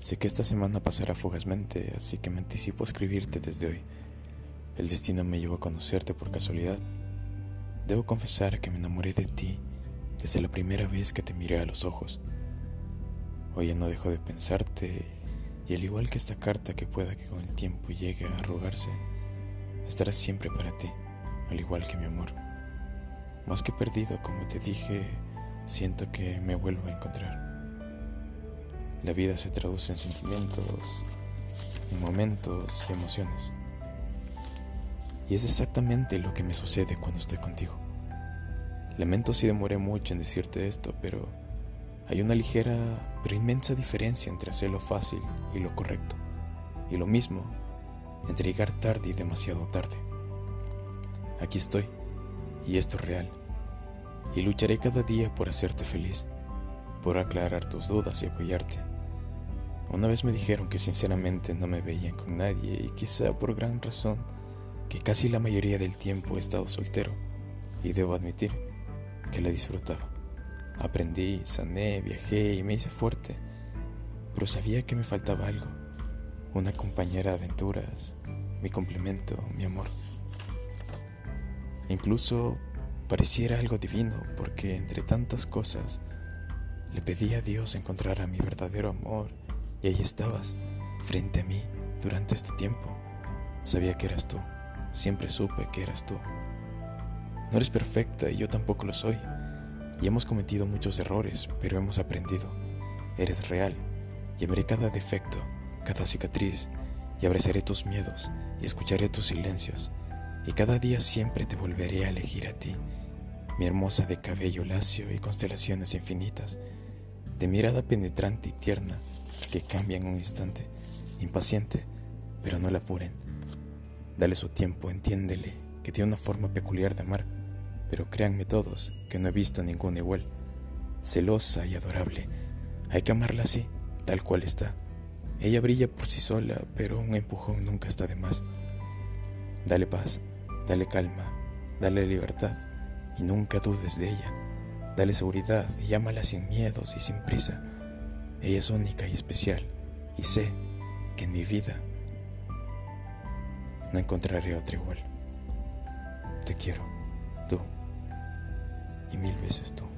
Sé que esta semana pasará fugazmente, así que me anticipo a escribirte desde hoy. El destino me llevó a conocerte por casualidad. Debo confesar que me enamoré de ti desde la primera vez que te miré a los ojos. Hoy ya no dejo de pensarte y al igual que esta carta que pueda que con el tiempo llegue a arrugarse, estará siempre para ti, al igual que mi amor. Más que perdido, como te dije, siento que me vuelvo a encontrar. La vida se traduce en sentimientos, en momentos y emociones. Y es exactamente lo que me sucede cuando estoy contigo. Lamento si demoré mucho en decirte esto, pero hay una ligera pero inmensa diferencia entre hacerlo fácil y lo correcto. Y lo mismo entre llegar tarde y demasiado tarde. Aquí estoy, y esto es real. Y lucharé cada día por hacerte feliz, por aclarar tus dudas y apoyarte. Una vez me dijeron que sinceramente no me veían con nadie y quizá por gran razón que casi la mayoría del tiempo he estado soltero y debo admitir que la disfrutaba. Aprendí, sané, viajé y me hice fuerte, pero sabía que me faltaba algo, una compañera de aventuras, mi complemento, mi amor. Incluso pareciera algo divino porque entre tantas cosas le pedí a Dios encontrar a mi verdadero amor y ahí estabas, frente a mí, durante este tiempo. Sabía que eras tú, siempre supe que eras tú. No eres perfecta y yo tampoco lo soy. Y hemos cometido muchos errores, pero hemos aprendido. Eres real. Llevaré cada defecto, cada cicatriz, y abrazaré tus miedos, y escucharé tus silencios. Y cada día siempre te volveré a elegir a ti, mi hermosa de cabello lacio y constelaciones infinitas, de mirada penetrante y tierna, que cambia un instante, impaciente, pero no la apuren. Dale su tiempo, entiéndele, que tiene una forma peculiar de amar, pero créanme todos que no he visto ninguna igual. Celosa y adorable, hay que amarla así, tal cual está. Ella brilla por sí sola, pero un empujón nunca está de más. Dale paz, dale calma, dale libertad, y nunca dudes de ella. Dale seguridad y ámala sin miedos y sin prisa ella es única y especial y sé que en mi vida no encontraré otra igual. Te quiero, tú y mil veces tú.